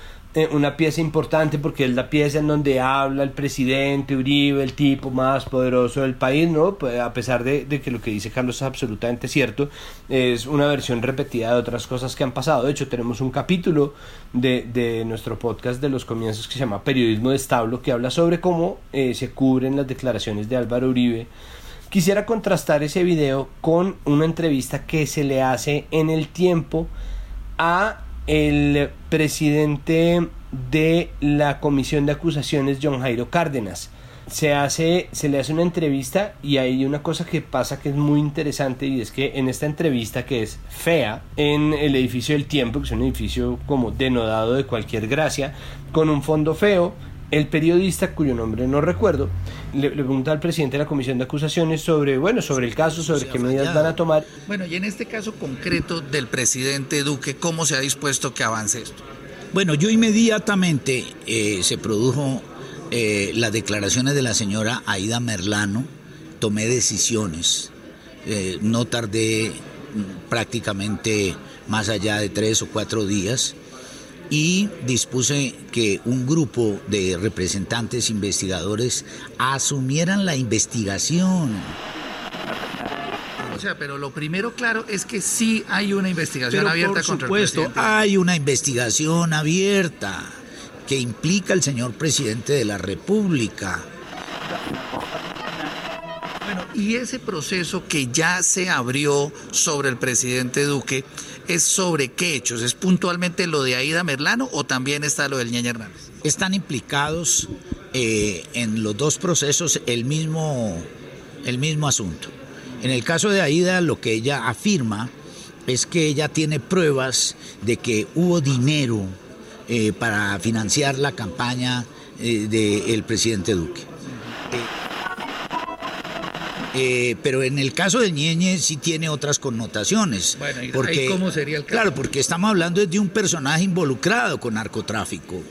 una pieza importante porque es la pieza en donde habla el presidente Uribe, el tipo más poderoso del país, ¿no? Pues, a pesar de, de que lo que dice Carlos es absolutamente cierto, es una versión repetida de otras cosas que han pasado. De hecho, tenemos un capítulo de, de nuestro podcast de los comienzos que se llama Periodismo de Establo, que habla sobre cómo eh, se cubren las declaraciones de Álvaro Uribe. Quisiera contrastar ese video con una entrevista que se le hace en el tiempo a el presidente de la comisión de acusaciones John Jairo Cárdenas. Se hace se le hace una entrevista y hay una cosa que pasa que es muy interesante y es que en esta entrevista que es fea en el edificio del tiempo que es un edificio como denodado de cualquier gracia con un fondo feo el periodista cuyo nombre no recuerdo le, le pregunta al presidente de la comisión de acusaciones sobre bueno sobre el caso sobre qué medidas van a tomar. Bueno, y en este caso concreto del presidente Duque, ¿cómo se ha dispuesto que avance esto? Bueno, yo inmediatamente eh, se produjo eh, las declaraciones de la señora Aida Merlano, tomé decisiones, eh, no tardé mm, prácticamente más allá de tres o cuatro días y dispuse que un grupo de representantes investigadores asumieran la investigación. O sea, pero lo primero claro es que sí hay una investigación Pero abierta por contra supuesto, el presidente. hay una investigación abierta que implica al señor presidente de la República. Bueno, y ese proceso que ya se abrió sobre el presidente Duque es sobre qué hechos? ¿Es puntualmente lo de Aida Merlano o también está lo del Ñeñe Hernández? Están implicados eh, en los dos procesos el mismo, el mismo asunto. En el caso de Aida, lo que ella afirma es que ella tiene pruebas de que hubo dinero eh, para financiar la campaña eh, del presidente Duque. Eh, pero en el caso del Ñeñe sí tiene otras connotaciones. Bueno, ¿y porque, cómo sería el caso? Claro, porque estamos hablando de un personaje involucrado con narcotráfico.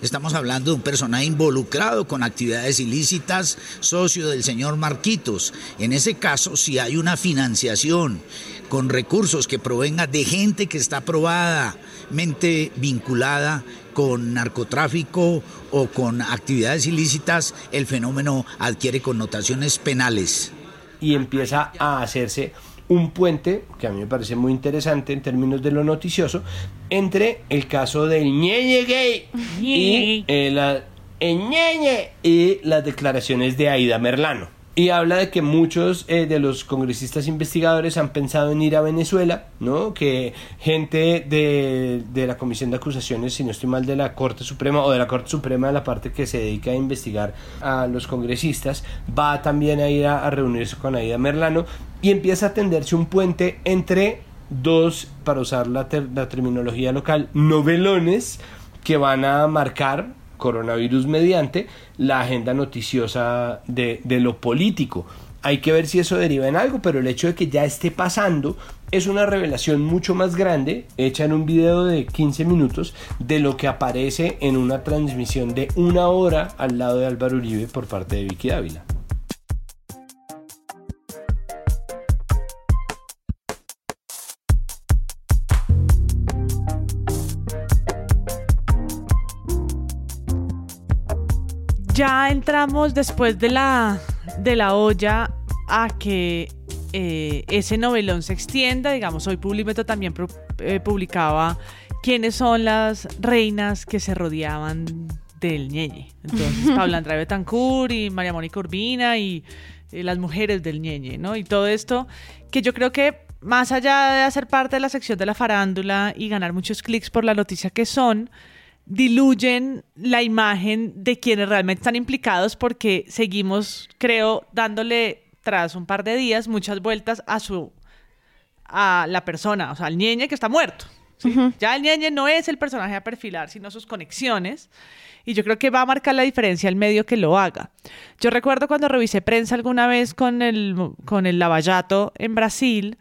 Estamos hablando de un personaje involucrado con actividades ilícitas, socio del señor Marquitos. En ese caso, si hay una financiación con recursos que provenga de gente que está probadamente vinculada con narcotráfico o con actividades ilícitas, el fenómeno adquiere connotaciones penales. Y empieza a hacerse un puente, que a mí me parece muy interesante en términos de lo noticioso, entre el caso del ñeñe gay y, eh, la- el ñeñe y las declaraciones de Aida Merlano. Y habla de que muchos eh, de los congresistas investigadores han pensado en ir a Venezuela, ¿no? Que gente de, de la Comisión de Acusaciones, si no estoy mal, de la Corte Suprema o de la Corte Suprema de la parte que se dedica a investigar a los congresistas, va también a ir a, a reunirse con Aida Merlano y empieza a tenderse un puente entre dos, para usar la, ter- la terminología local, novelones que van a marcar coronavirus mediante la agenda noticiosa de, de lo político. Hay que ver si eso deriva en algo, pero el hecho de que ya esté pasando es una revelación mucho más grande, hecha en un video de 15 minutos, de lo que aparece en una transmisión de una hora al lado de Álvaro Uribe por parte de Vicky Dávila. Ya entramos después de la, de la olla a que eh, ese novelón se extienda. Digamos, hoy Publímetro también pro- eh, publicaba quiénes son las reinas que se rodeaban del ñeñe. Entonces, Paula Andrade Betancourt y María Mónica Urbina y eh, las mujeres del ñeñe, ¿no? Y todo esto que yo creo que más allá de hacer parte de la sección de la farándula y ganar muchos clics por la noticia que son, diluyen la imagen de quienes realmente están implicados porque seguimos, creo, dándole tras un par de días muchas vueltas a su a la persona, o sea, al ñeñe que está muerto. Ya el ñeñe no es el personaje a perfilar, sino sus conexiones. Y yo creo que va a marcar la diferencia el medio que lo haga. Yo recuerdo cuando revisé prensa alguna vez con el, con el Lavallato en Brasil,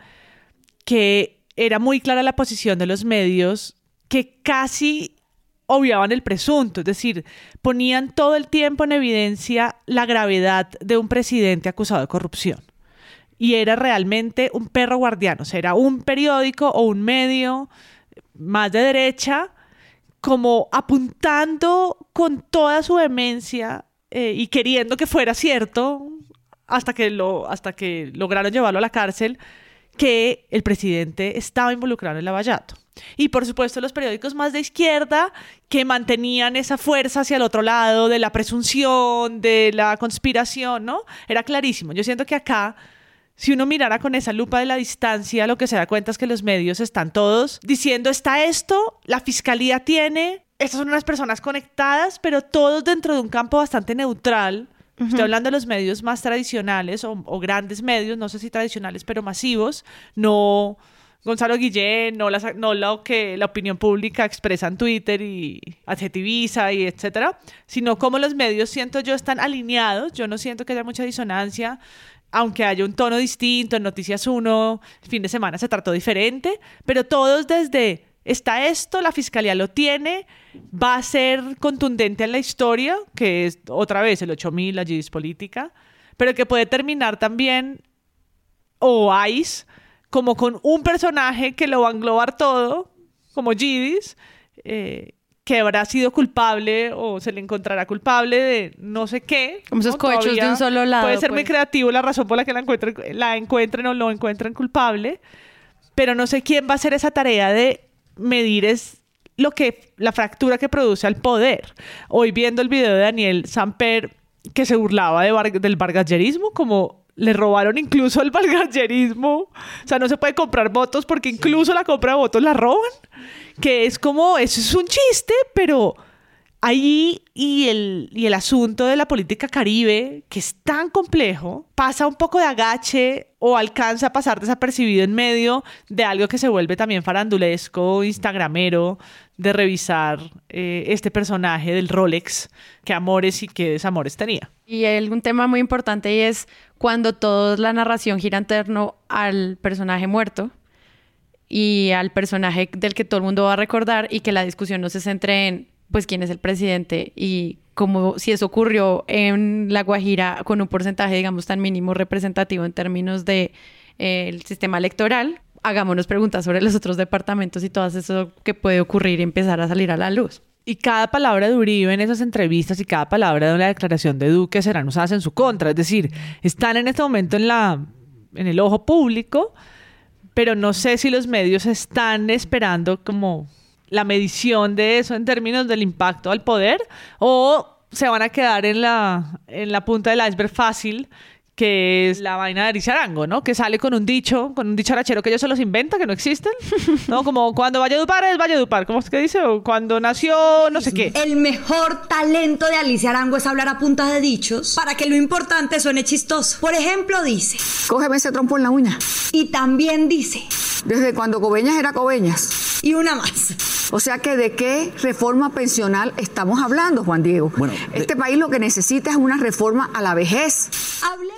que era muy clara la posición de los medios que casi obviaban el presunto, es decir, ponían todo el tiempo en evidencia la gravedad de un presidente acusado de corrupción. Y era realmente un perro guardiano, o sea, era un periódico o un medio más de derecha, como apuntando con toda su demencia eh, y queriendo que fuera cierto, hasta que, lo, hasta que lograron llevarlo a la cárcel, que el presidente estaba involucrado en el lavallato. Y por supuesto los periódicos más de izquierda que mantenían esa fuerza hacia el otro lado de la presunción, de la conspiración, ¿no? Era clarísimo. Yo siento que acá, si uno mirara con esa lupa de la distancia, lo que se da cuenta es que los medios están todos diciendo, está esto, la fiscalía tiene, estas son unas personas conectadas, pero todos dentro de un campo bastante neutral. Estoy hablando de los medios más tradicionales o, o grandes medios, no sé si tradicionales, pero masivos, no Gonzalo Guillén, no, no lo que la opinión pública expresa en Twitter y adjetiviza y etcétera, sino cómo los medios, siento yo, están alineados. Yo no siento que haya mucha disonancia, aunque haya un tono distinto. En Noticias 1, el fin de semana se trató diferente, pero todos desde está esto, la fiscalía lo tiene, va a ser contundente en la historia, que es otra vez el 8000, la política, pero que puede terminar también, o ICE, como con un personaje que lo va a englobar todo, como Gidis, eh, que habrá sido culpable o se le encontrará culpable de no sé qué. Como esos cohechos de un solo lado. Puede ser muy pues. creativo la razón por la que la encuentren, la encuentren o lo encuentren culpable, pero no sé quién va a hacer esa tarea de medir es lo que la fractura que produce al poder. Hoy viendo el video de Daniel Samper que se burlaba de del bargallerismo como le robaron incluso el valgallerismo. O sea, no se puede comprar votos porque incluso la compra de votos la roban. Que es como, eso es un chiste, pero ahí y el, y el asunto de la política caribe, que es tan complejo, pasa un poco de agache o alcanza a pasar desapercibido en medio de algo que se vuelve también farandulesco, instagramero, de revisar eh, este personaje del Rolex, qué amores y qué desamores tenía. Y hay un tema muy importante y es cuando toda la narración gira en torno al personaje muerto y al personaje del que todo el mundo va a recordar y que la discusión no se centre en pues quién es el presidente y como si eso ocurrió en La Guajira con un porcentaje digamos tan mínimo representativo en términos de eh, sistema electoral, hagámonos preguntas sobre los otros departamentos y todo eso que puede ocurrir y empezar a salir a la luz. Y cada palabra de Uribe en esas entrevistas y cada palabra de la declaración de Duque serán usadas en su contra. Es decir, están en este momento en, la, en el ojo público, pero no sé si los medios están esperando como la medición de eso en términos del impacto al poder o se van a quedar en la, en la punta del iceberg fácil que es la vaina de Arizarango, ¿no? Que sale con un dicho, con un dicho arachero que ellos se los inventan, que no existen, ¿no? Como cuando Valledupar es Valledupar, ¿cómo es que dice? O cuando nació no sé qué. El mejor talento de Alicia Arango es hablar a punta de dichos para que lo importante suene chistoso. Por ejemplo, dice... Cógeme ese trompo en la uña. Y también dice... Desde cuando Coveñas era Coveñas. Y una más. O sea que de qué reforma pensional estamos hablando, Juan Diego. Bueno, este país lo que necesita es una reforma a la vejez.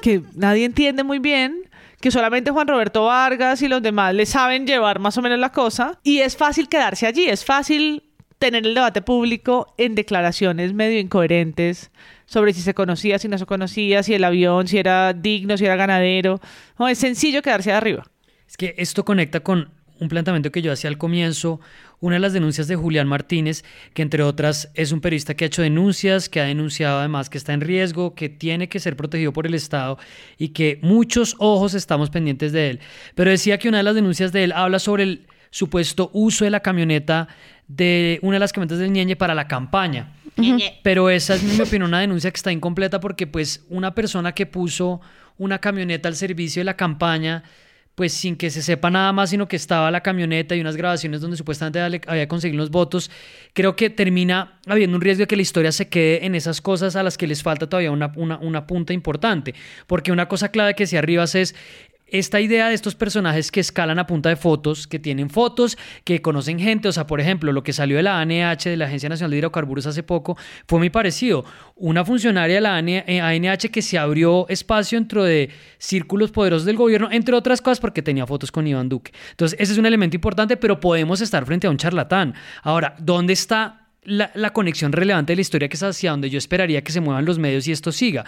Que nadie entiende muy bien, que solamente Juan Roberto Vargas y los demás le saben llevar más o menos la cosa. Y es fácil quedarse allí, es fácil tener el debate público en declaraciones medio incoherentes sobre si se conocía, si no se conocía, si el avión, si era digno, si era ganadero. No, es sencillo quedarse arriba. Es que esto conecta con un planteamiento que yo hacía al comienzo, una de las denuncias de Julián Martínez, que entre otras es un periodista que ha hecho denuncias, que ha denunciado además que está en riesgo, que tiene que ser protegido por el Estado y que muchos ojos estamos pendientes de él. Pero decía que una de las denuncias de él habla sobre el supuesto uso de la camioneta de una de las camionetas del Ñeñe para la campaña. Pero esa es, en mi opinión, una denuncia que está incompleta porque pues una persona que puso una camioneta al servicio de la campaña pues sin que se sepa nada más, sino que estaba la camioneta y unas grabaciones donde supuestamente había conseguido los votos, creo que termina habiendo un riesgo de que la historia se quede en esas cosas a las que les falta todavía una, una, punta importante. Porque una cosa clave que si arriba es esta idea de estos personajes que escalan a punta de fotos, que tienen fotos, que conocen gente, o sea, por ejemplo, lo que salió de la ANH, de la Agencia Nacional de Hidrocarburos hace poco, fue muy parecido. Una funcionaria de la ANH que se abrió espacio dentro de círculos poderosos del gobierno, entre otras cosas porque tenía fotos con Iván Duque. Entonces, ese es un elemento importante, pero podemos estar frente a un charlatán. Ahora, ¿dónde está la, la, conexión relevante de la historia que es hacia donde yo esperaría que se muevan los medios y esto siga.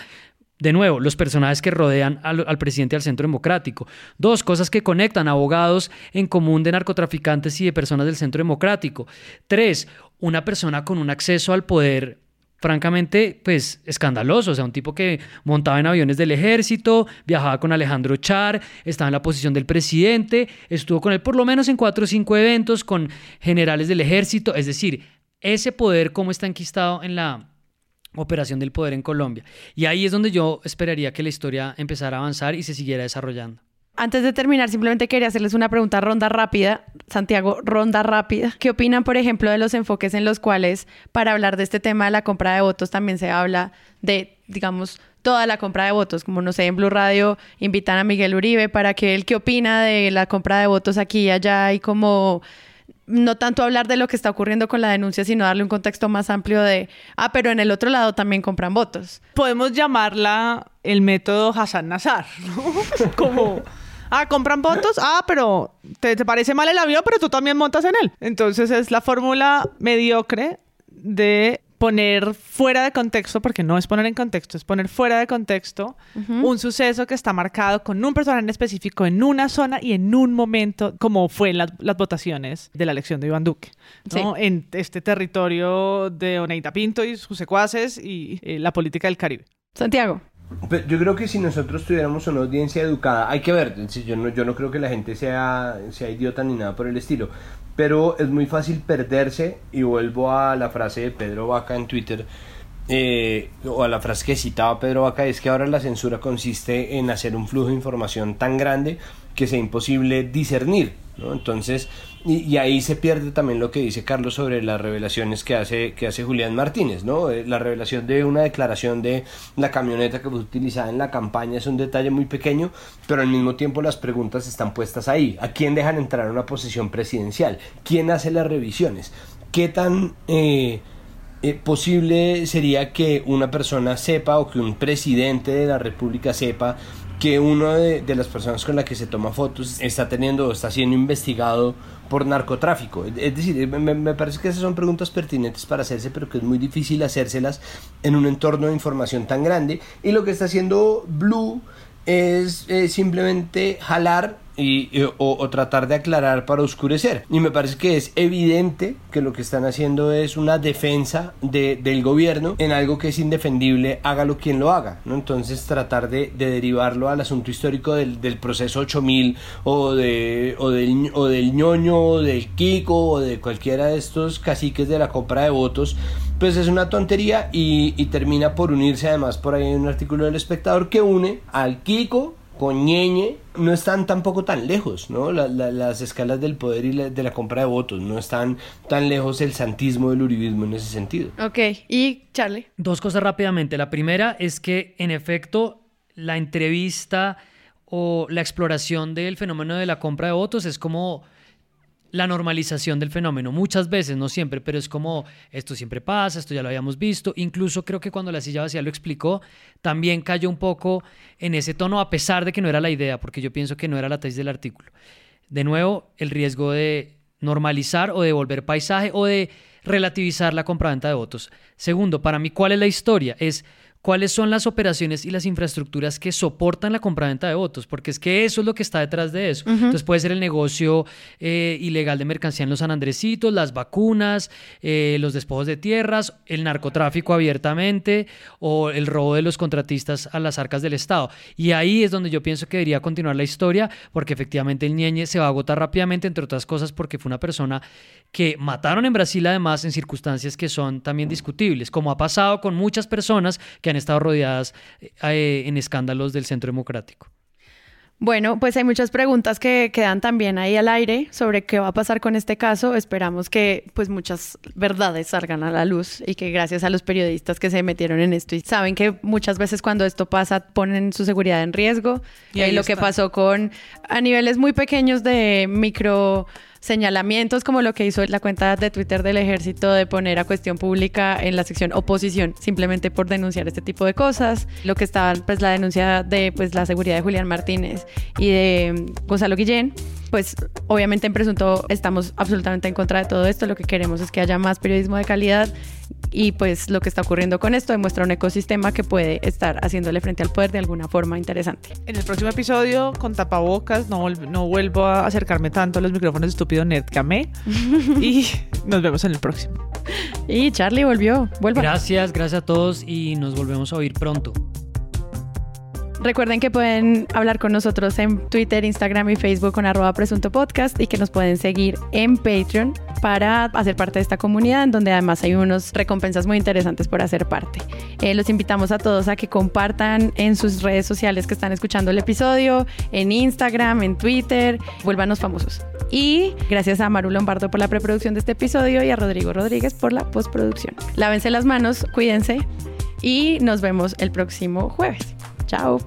De nuevo, los personajes que rodean al, presidente del Centro Democrático. Dos, cosas que conectan abogados en común de narcotraficantes y de personas del Centro Democrático. Tres, una persona con un acceso al poder francamente, pues escandaloso. O sea, un tipo que montaba en aviones del ejército, viajaba con Alejandro Char, estaba en la posición del presidente, estuvo con él por lo menos en cuatro o cinco eventos con generales del ejército. Es decir, ese poder, cómo está enquistado en la operación del poder en Colombia. Y ahí es donde yo esperaría que la historia empezara a avanzar y se siguiera desarrollando. Antes de terminar, simplemente quería hacerles una pregunta ronda rápida. Santiago, ronda rápida. ¿Qué opinan, por ejemplo, de los enfoques en los cuales para hablar de este tema de la compra de votos también se habla de, digamos, toda la compra de votos? Como, no sé, en Blue Radio invitan a Miguel Uribe para que él qué opina de la compra de votos aquí y allá y como no tanto hablar de lo que está ocurriendo con la denuncia, sino darle un contexto más amplio de, ah, pero en el otro lado también compran votos. Podemos llamarla el método Hassan Nazar, ¿no? Como, ah, compran votos, ah, pero te, te parece mal el avión, pero tú también montas en él. Entonces es la fórmula mediocre de poner fuera de contexto, porque no es poner en contexto, es poner fuera de contexto un suceso que está marcado con un personaje en específico en una zona y en un momento, como fue en las, votaciones de la elección de Iván Duque, en este territorio de Oneida Pinto y sus secuaces y eh, la política del Caribe. Santiago. Yo creo que si nosotros tuviéramos una audiencia educada, hay que ver, yo no, yo no creo que la gente sea, sea idiota ni nada por el estilo, pero es muy fácil perderse y vuelvo a la frase de Pedro Vaca en Twitter eh, o a la frase que citaba Pedro Vaca es que ahora la censura consiste en hacer un flujo de información tan grande que sea imposible discernir entonces y, ahí se pierde también lo que dice Carlos sobre las revelaciones que hace, que hace Julián Martínez, ¿no? Eh, la revelación de una declaración de la camioneta que fue utilizada en la campaña es un detalle muy pequeño, pero al mismo tiempo las preguntas están puestas ahí. ¿A quién dejan entrar a una posición presidencial? ¿Quién hace las revisiones? ¿Qué tan... Eh, eh, posible sería que una persona sepa o que un presidente de la república sepa que una de, las personas con la que se toma fotos está teniendo está siendo investigado por narcotráfico. Es decir, me, parece que esas son preguntas pertinentes para hacerse, pero que es muy difícil hacérselas en un entorno de información tan grande. Y lo que está haciendo Blue es eh, simplemente jalar y, o, tratar de aclarar para oscurecer. Y me parece que es evidente que lo que están haciendo es una defensa de, del gobierno en algo que es indefendible, hágalo quien lo haga. ¿no? Entonces tratar de, de derivarlo al asunto histórico del, proceso 8000 o, de, o, del, o ñoño o del Kiko o de cualquiera de estos caciques de la compra de votos pues es una tontería y, y, termina por unirse además por ahí en un artículo del espectador que une al Kiko con Ñeñe no están tampoco tan lejos, ¿no? las escalas del poder y de la compra de votos no están tan lejos el santismo del uribismo en ese sentido. Ok, y Charlie. Dos cosas rápidamente. La primera es que en efecto la entrevista o la exploración del fenómeno de la compra de votos es como la normalización del fenómeno. Muchas veces, no siempre, pero es como esto siempre pasa, esto ya lo habíamos visto. Incluso creo que cuando la silla vacía lo explicó, también cayó un poco en ese tono, a pesar de que no era la idea, porque yo pienso que no era la tesis del artículo. De nuevo, el riesgo de normalizar o de volver paisaje o de relativizar la compraventa de votos. Segundo, para mí, ¿cuál es la historia? Es cuáles son las operaciones y las infraestructuras que soportan la compraventa de votos, porque es que eso es lo que está detrás de eso. Entonces puede ser el negocio eh, ilegal de mercancía en los San Andresitos, las vacunas, eh, los despojos de tierras, el narcotráfico abiertamente o el robo de los contratistas a las arcas del Estado. Y ahí es donde yo pienso que debería continuar la historia, porque efectivamente el ñeñe se va a agotar rápidamente, entre otras cosas porque fue una persona que mataron en Brasil además en circunstancias que son también discutibles, como ha pasado con muchas personas que han estado rodeadas eh, en escándalos del Centro Democrático. Bueno, pues hay muchas preguntas que quedan también ahí al aire sobre qué va a pasar con este caso. Esperamos que pues muchas verdades salgan a la luz y que gracias a los periodistas que se metieron en esto y saben que muchas veces cuando esto pasa ponen su seguridad en riesgo. Y, ahí lo que pasó con a niveles muy pequeños de micro señalamientos como lo que hizo la cuenta de Twitter del ejército de poner a cuestión pública en la sección oposición simplemente por denunciar este tipo de cosas. Lo que estaba pues la denuncia de pues la seguridad de Julián Martínez y de Gonzalo Guillén pues obviamente en Presunto estamos absolutamente en contra de todo esto. Lo que queremos es que haya más periodismo de calidad y pues lo que está ocurriendo con esto demuestra un ecosistema que puede estar haciéndole frente al poder de alguna forma interesante. En el próximo episodio, con tapabocas, no, no vuelvo a acercarme tanto a los micrófonos estúpidos Nerd que amé. y nos vemos en el próximo. Y Charlie volvió. Vuelva. Gracias, gracias a todos y nos volvemos a oír pronto. Recuerden que pueden hablar con nosotros en Twitter, Instagram y Facebook con arroba presunto podcast y que nos pueden seguir en Patreon para hacer parte de esta comunidad en donde además hay unos recompensas muy interesantes por hacer parte. Eh, los invitamos a todos a que compartan en sus redes sociales que están escuchando el episodio, en Instagram, en Twitter, vuélvanos famosos. Y gracias a Maru Lombardo por la preproducción de este episodio y a Rodrigo Rodríguez por la postproducción. Lávense las manos, cuídense y nos vemos el próximo jueves. Ciao!